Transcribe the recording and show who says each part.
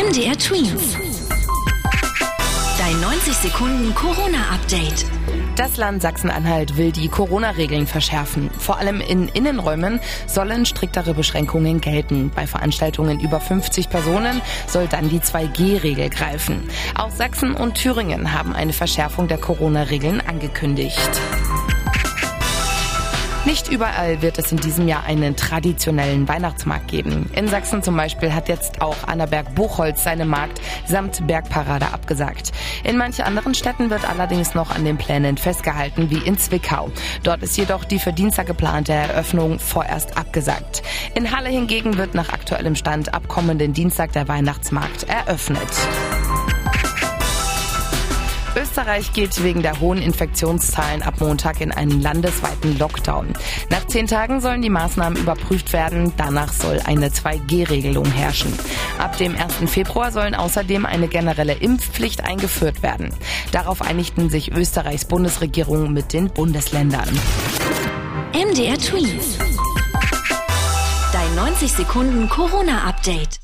Speaker 1: MDR Twins. Dein 90 Sekunden Corona-Update.
Speaker 2: Das Land Sachsen-Anhalt will die Corona-Regeln verschärfen. Vor allem in Innenräumen sollen striktere Beschränkungen gelten. Bei Veranstaltungen über 50 Personen soll dann die 2G-Regel greifen. Auch Sachsen und Thüringen haben eine Verschärfung der Corona-Regeln angekündigt. Nicht überall wird es in diesem Jahr einen traditionellen Weihnachtsmarkt geben. In Sachsen zum Beispiel hat jetzt auch Annaberg-Buchholz seine Markt samt Bergparade abgesagt. In manchen anderen Städten wird allerdings noch an den Plänen festgehalten, wie in Zwickau. Dort ist jedoch die für Dienstag geplante Eröffnung vorerst abgesagt. In Halle hingegen wird nach aktuellem Stand ab kommenden Dienstag der Weihnachtsmarkt eröffnet. Österreich geht wegen der hohen Infektionszahlen ab Montag in einen landesweiten Lockdown. Nach zehn Tagen sollen die Maßnahmen überprüft werden. Danach soll eine 2G-Regelung herrschen. Ab dem 1. Februar sollen außerdem eine generelle Impfpflicht eingeführt werden. Darauf einigten sich Österreichs Bundesregierung mit den Bundesländern.
Speaker 1: MDR Twins. Dein 90 Sekunden Corona-Update.